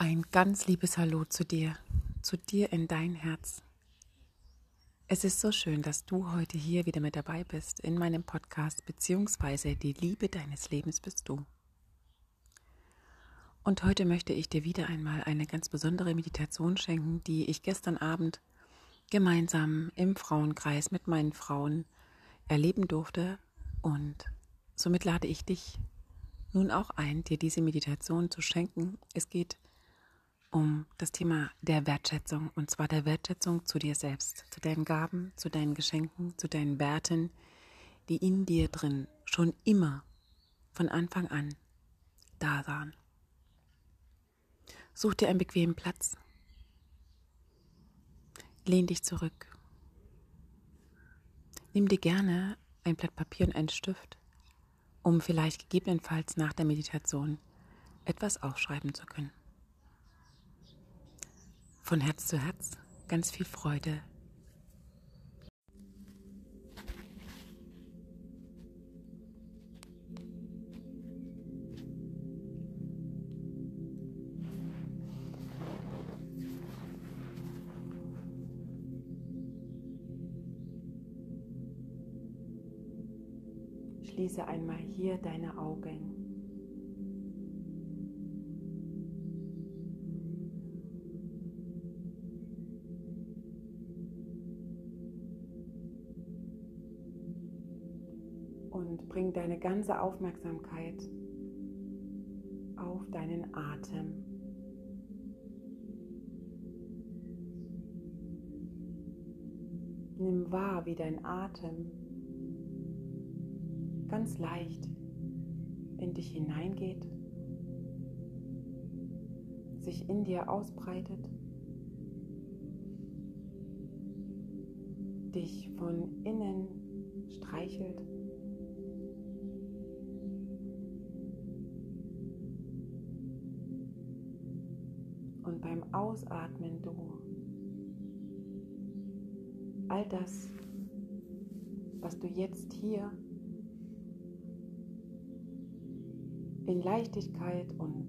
Ein ganz liebes Hallo zu dir, zu dir in dein Herz. Es ist so schön, dass du heute hier wieder mit dabei bist in meinem Podcast beziehungsweise die Liebe deines Lebens bist du. Und heute möchte ich dir wieder einmal eine ganz besondere Meditation schenken, die ich gestern Abend gemeinsam im Frauenkreis mit meinen Frauen erleben durfte. Und somit lade ich dich nun auch ein, dir diese Meditation zu schenken. Es geht um um das Thema der Wertschätzung und zwar der Wertschätzung zu dir selbst, zu deinen Gaben, zu deinen Geschenken, zu deinen Werten, die in dir drin schon immer von Anfang an da waren. Such dir einen bequemen Platz. Lehn dich zurück. Nimm dir gerne ein Blatt Papier und einen Stift, um vielleicht gegebenenfalls nach der Meditation etwas aufschreiben zu können von Herz zu Herz ganz viel Freude. Schließe einmal hier deine Augen. Und bring deine ganze Aufmerksamkeit auf deinen Atem. Nimm wahr, wie dein Atem ganz leicht in dich hineingeht, sich in dir ausbreitet, dich von innen streichelt und beim Ausatmen du all das, was du jetzt hier in Leichtigkeit und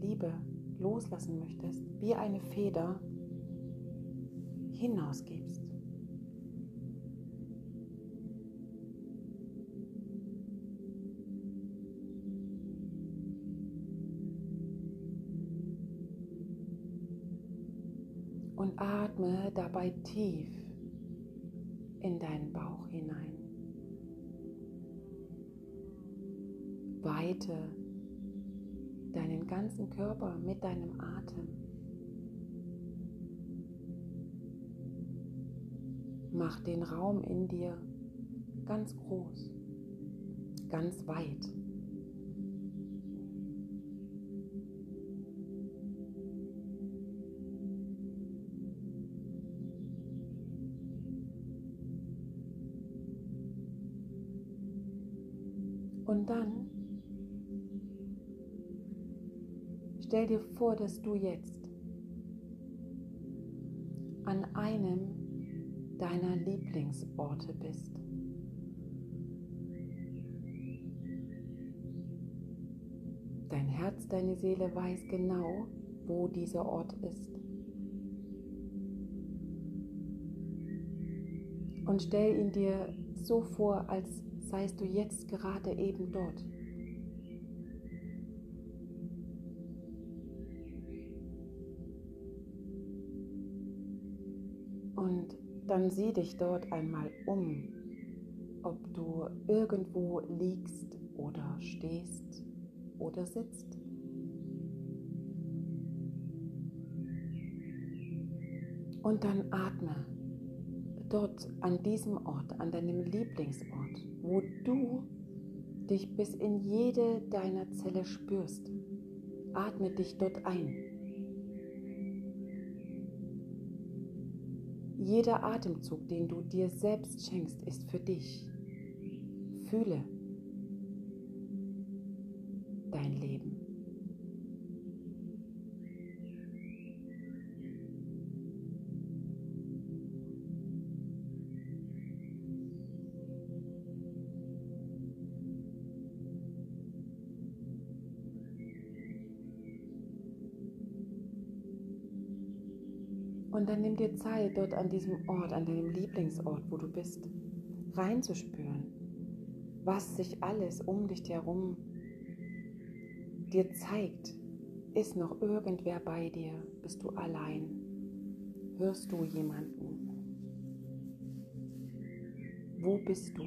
Liebe loslassen möchtest, wie eine Feder hinausgibst. Und atme dabei tief in deinen Bauch hinein. Weite deinen ganzen Körper mit deinem Atem. Mach den Raum in dir ganz groß, ganz weit. Dann stell dir vor, dass du jetzt an einem deiner Lieblingsorte bist. Dein Herz, deine Seele weiß genau, wo dieser Ort ist. Und stell ihn dir so vor, als seist du jetzt gerade eben dort. Und dann sieh dich dort einmal um, ob du irgendwo liegst oder stehst oder sitzt. Und dann atme dort an diesem Ort, an deinem Lieblingsort, wo du dich bis in jede deiner Zelle spürst. Atme dich dort ein. Jeder Atemzug, den du dir selbst schenkst, ist für dich. Fühle Und dann nimm dir Zeit, dort an diesem Ort, an deinem Lieblingsort, wo du bist, reinzuspüren, was sich alles um dich herum dir zeigt. Ist noch irgendwer bei dir? Bist du allein? Hörst du jemanden? Wo bist du?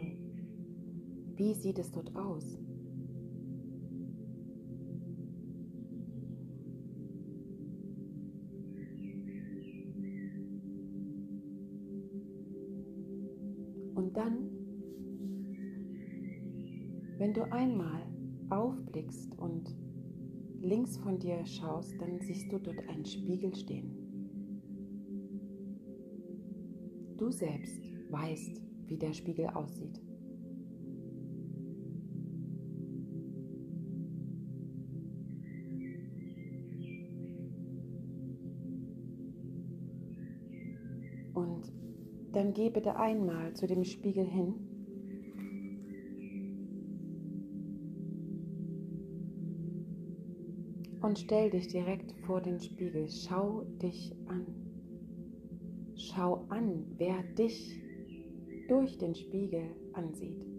Wie sieht es dort aus? Und dann, wenn du einmal aufblickst und links von dir schaust, dann siehst du dort einen Spiegel stehen. Du selbst weißt, wie der Spiegel aussieht. Geh bitte einmal zu dem Spiegel hin. Und stell dich direkt vor den Spiegel. Schau dich an. Schau an, wer dich durch den Spiegel ansieht.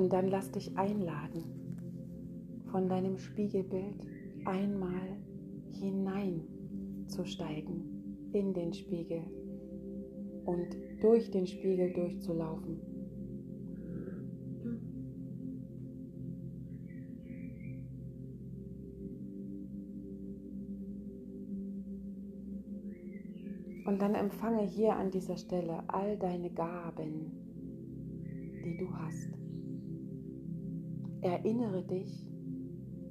Und dann lass dich einladen, von deinem Spiegelbild einmal hineinzusteigen in den Spiegel und durch den Spiegel durchzulaufen. Und dann empfange hier an dieser Stelle all deine Gaben, die du hast. Erinnere dich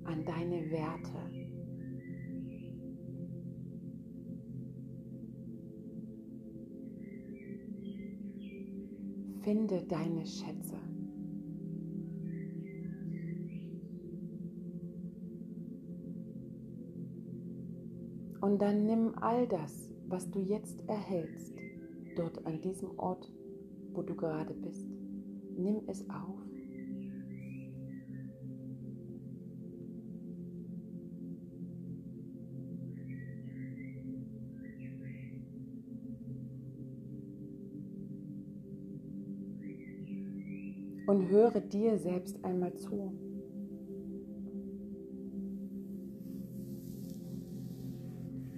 an deine Werte. Finde deine Schätze. Und dann nimm all das, was du jetzt erhältst, dort an diesem Ort, wo du gerade bist. Nimm es auf und höre dir selbst einmal zu.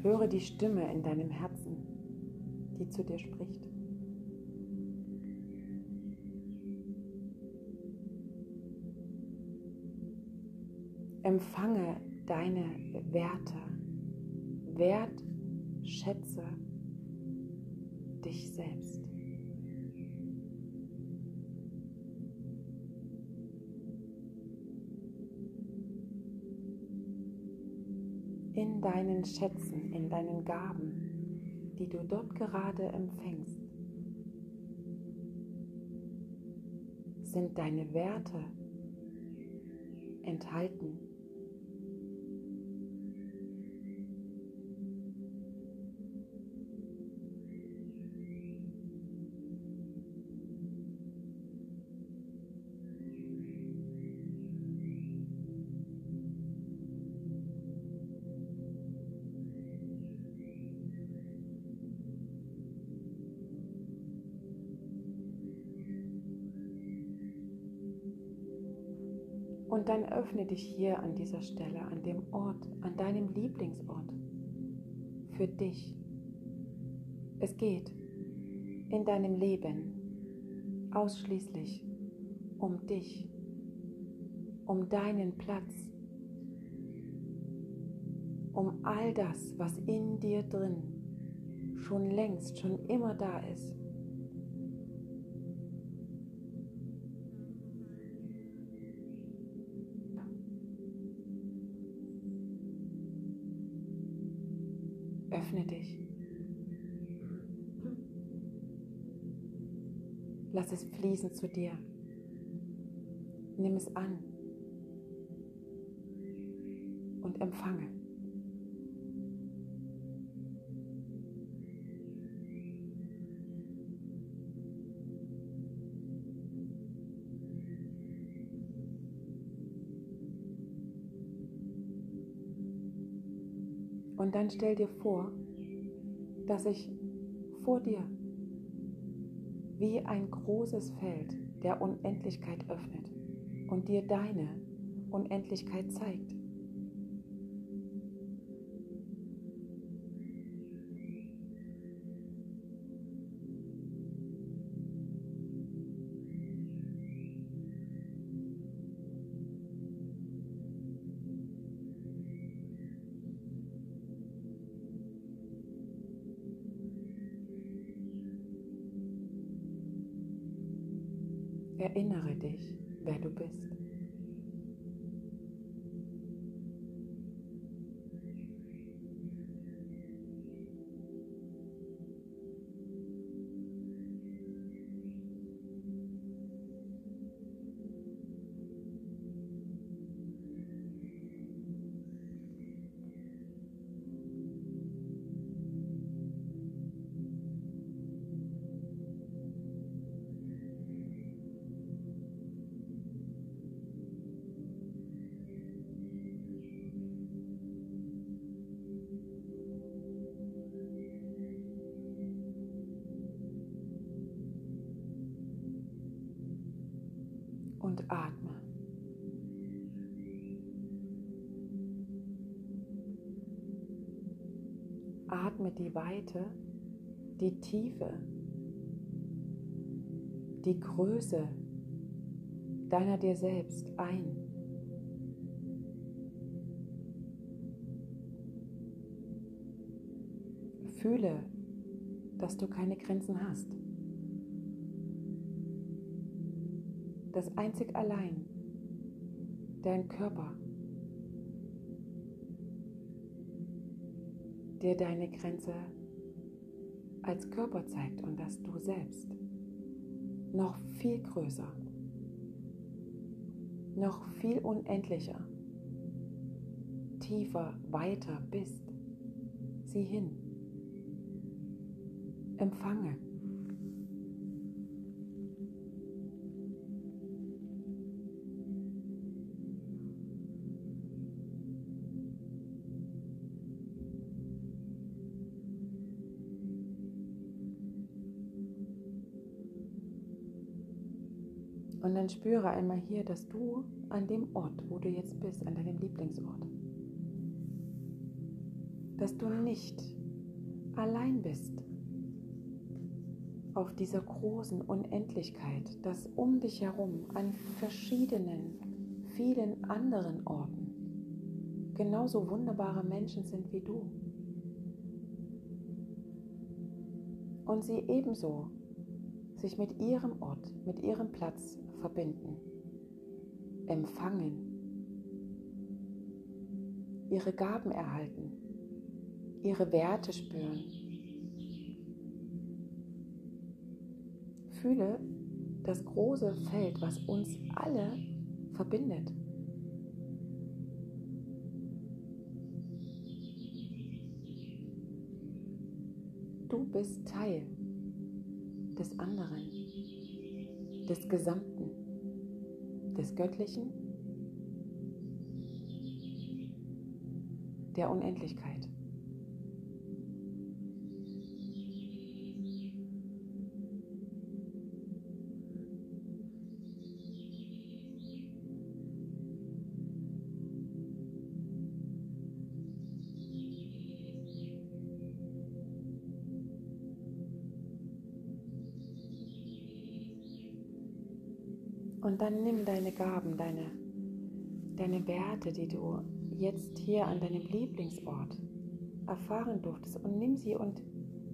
Höre die Stimme in deinem Herzen, die zu dir spricht. Empfange deine Werte, wertschätze dich selbst. In deinen Schätzen, in deinen Gaben, die du dort gerade empfängst, sind deine Werte enthalten. Und dann öffne dich hier an dieser Stelle, an dem Ort, an deinem Lieblingsort, für dich. Es geht in deinem Leben ausschließlich um dich, um deinen Platz, um all das, was in dir drin schon längst, schon immer da ist. Öffne dich. Lass es fließen zu dir. Nimm es an und empfange. Und dann stell dir vor, dass sich vor dir wie ein großes Feld der Unendlichkeit öffnet und dir deine Unendlichkeit zeigt. Erinnere dich, wer du bist. Atme. Atme die Weite, die Tiefe, die Größe deiner dir selbst ein. Fühle, dass du keine Grenzen hast. Dass einzig allein dein Körper dir deine Grenze als Körper zeigt und dass du selbst noch viel größer, noch viel unendlicher, tiefer, weiter bist. Sieh hin. Empfange. Und dann spüre einmal hier, dass du an dem Ort, wo du jetzt bist, an deinem Lieblingsort, dass du nicht allein bist auf dieser großen Unendlichkeit, dass um dich herum an verschiedenen, vielen anderen Orten genauso wunderbare Menschen sind wie du. Und sie ebenso sich mit ihrem Ort, mit ihrem Platz verbinden, empfangen, ihre Gaben erhalten, ihre Werte spüren. Fühle das große Feld, was uns alle verbindet. Du bist Teil des anderen, des Gesamten, des Göttlichen, der Unendlichkeit. Und dann nimm deine Gaben, deine, deine Werte, die du jetzt hier an deinem Lieblingsort erfahren durftest, und nimm sie und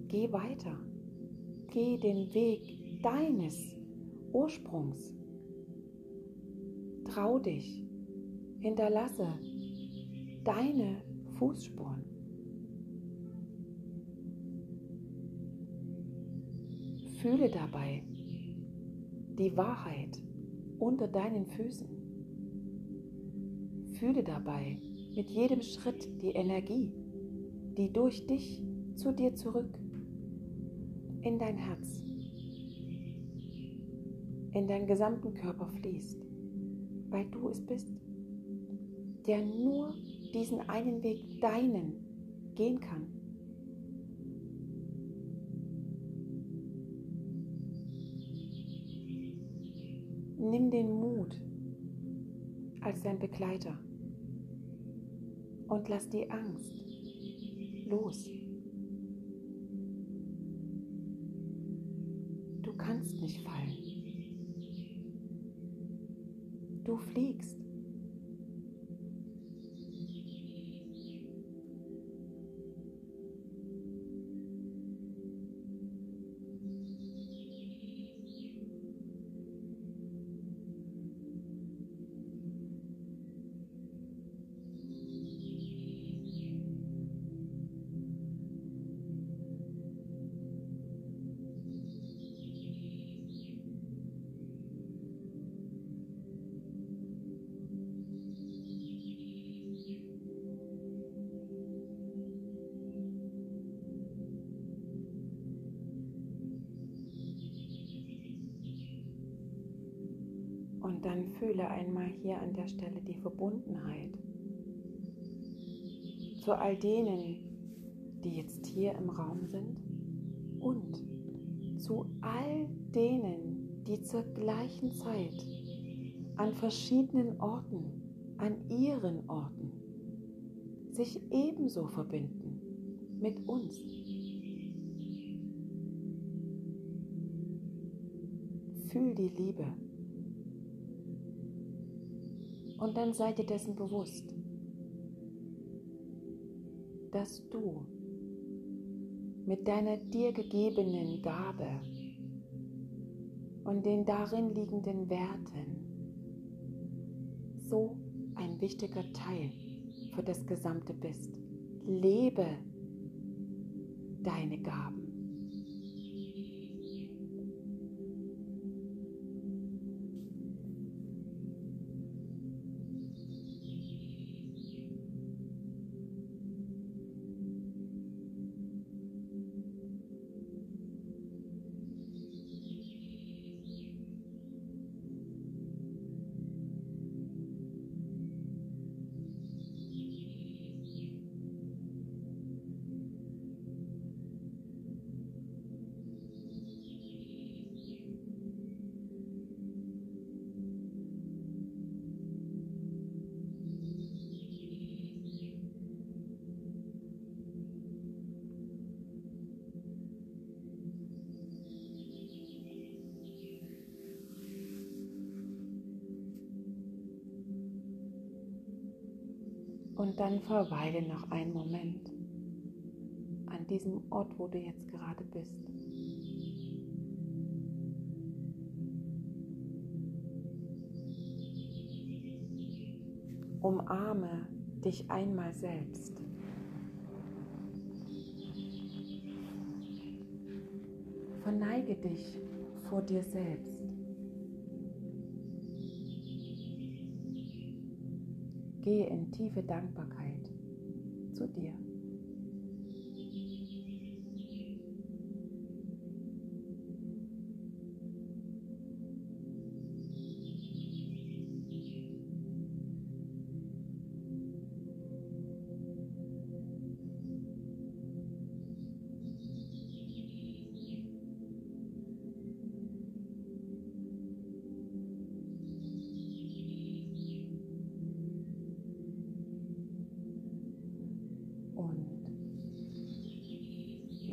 geh weiter. Geh den Weg deines Ursprungs. Trau dich. Hinterlasse deine Fußspuren. Fühle dabei die Wahrheit unter deinen Füßen. Fühle dabei mit jedem Schritt die Energie, die durch dich zu dir zurück in dein Herz, in deinen gesamten Körper fließt, weil du es bist, der nur diesen einen Weg, deinen, gehen kann. Nimm den Mut als dein Begleiter und lass die Angst los. Du kannst nicht fallen. Du fliegst. Und dann fühle einmal hier an der Stelle die Verbundenheit zu all denen, die jetzt hier im Raum sind und zu all denen, die zur gleichen Zeit an verschiedenen Orten, an ihren Orten sich ebenso verbinden mit uns. Fühl die Liebe. Und dann sei dir dessen bewusst, dass du mit deiner dir gegebenen Gabe und den darin liegenden Werten so ein wichtiger Teil für das Gesamte bist. Lebe deine Gaben. Und dann verweile noch einen Moment an diesem Ort, wo du jetzt gerade bist. Umarme dich einmal selbst. Verneige dich vor dir selbst. Gehe in tiefe Dankbarkeit zu dir.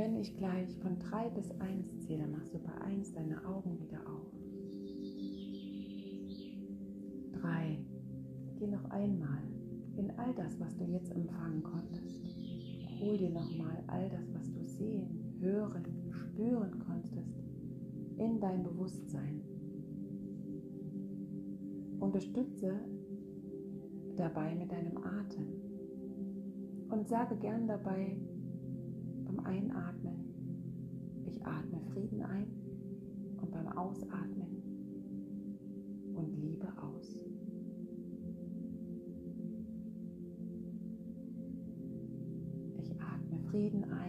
Wenn ich gleich von 3 bis 1 zähle, machst du bei 1 deine Augen wieder auf. 3. Geh noch einmal in all das, was du jetzt empfangen konntest. Hol dir nochmal all das, was du sehen, hören, spüren konntest, in dein Bewusstsein. Unterstütze dabei mit deinem Atem und sage gern dabei, Einatmen, ich atme Frieden ein und beim Ausatmen und Liebe aus. Ich atme Frieden ein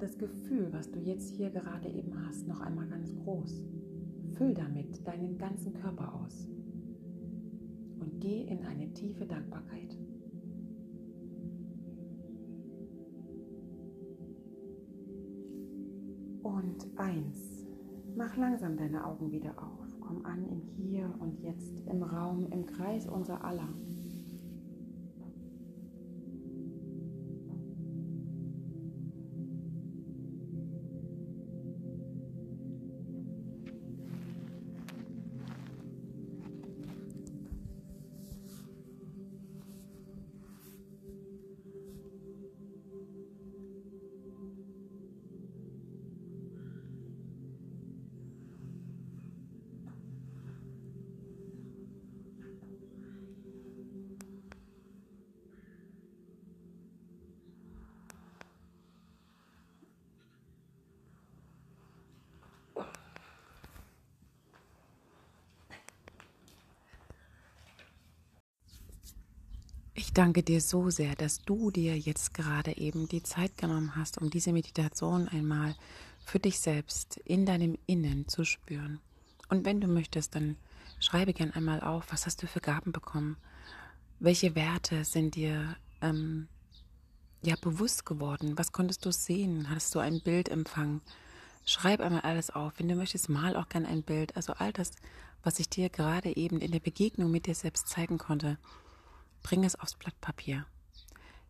das Gefühl, was du jetzt hier gerade eben hast, noch einmal ganz groß. Füll damit deinen ganzen Körper aus und geh in eine tiefe Dankbarkeit. Und eins. Mach langsam deine Augen wieder auf. Komm an im Hier und Jetzt, im Raum, im Kreis unser aller. Ich danke dir so sehr, dass du dir jetzt gerade eben die Zeit genommen hast, um diese Meditation einmal für dich selbst in deinem Innen zu spüren. Und wenn du möchtest, dann schreibe gern einmal auf, was hast du für Gaben bekommen? Welche Werte sind dir ähm, ja bewusst geworden? Was konntest du sehen? Hast du ein Bild empfangen? Schreib einmal alles auf. Wenn du möchtest, mal auch gern ein Bild. Also all das, was ich dir gerade eben in der Begegnung mit dir selbst zeigen konnte. Bring es aufs Blatt Papier.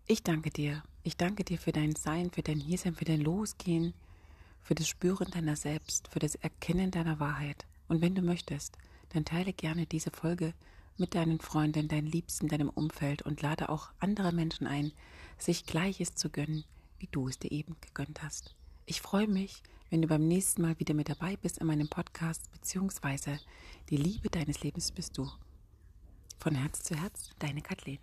Ich danke dir. Ich danke dir für dein Sein, für dein Hiersein, für dein Losgehen, für das Spüren deiner selbst, für das Erkennen deiner Wahrheit. Und wenn du möchtest, dann teile gerne diese Folge mit deinen Freunden, deinen Liebsten, deinem Umfeld und lade auch andere Menschen ein, sich Gleiches zu gönnen, wie du es dir eben gegönnt hast. Ich freue mich, wenn du beim nächsten Mal wieder mit dabei bist in meinem Podcast, beziehungsweise die Liebe deines Lebens bist du. Von Herz zu Herz, deine Kathleen.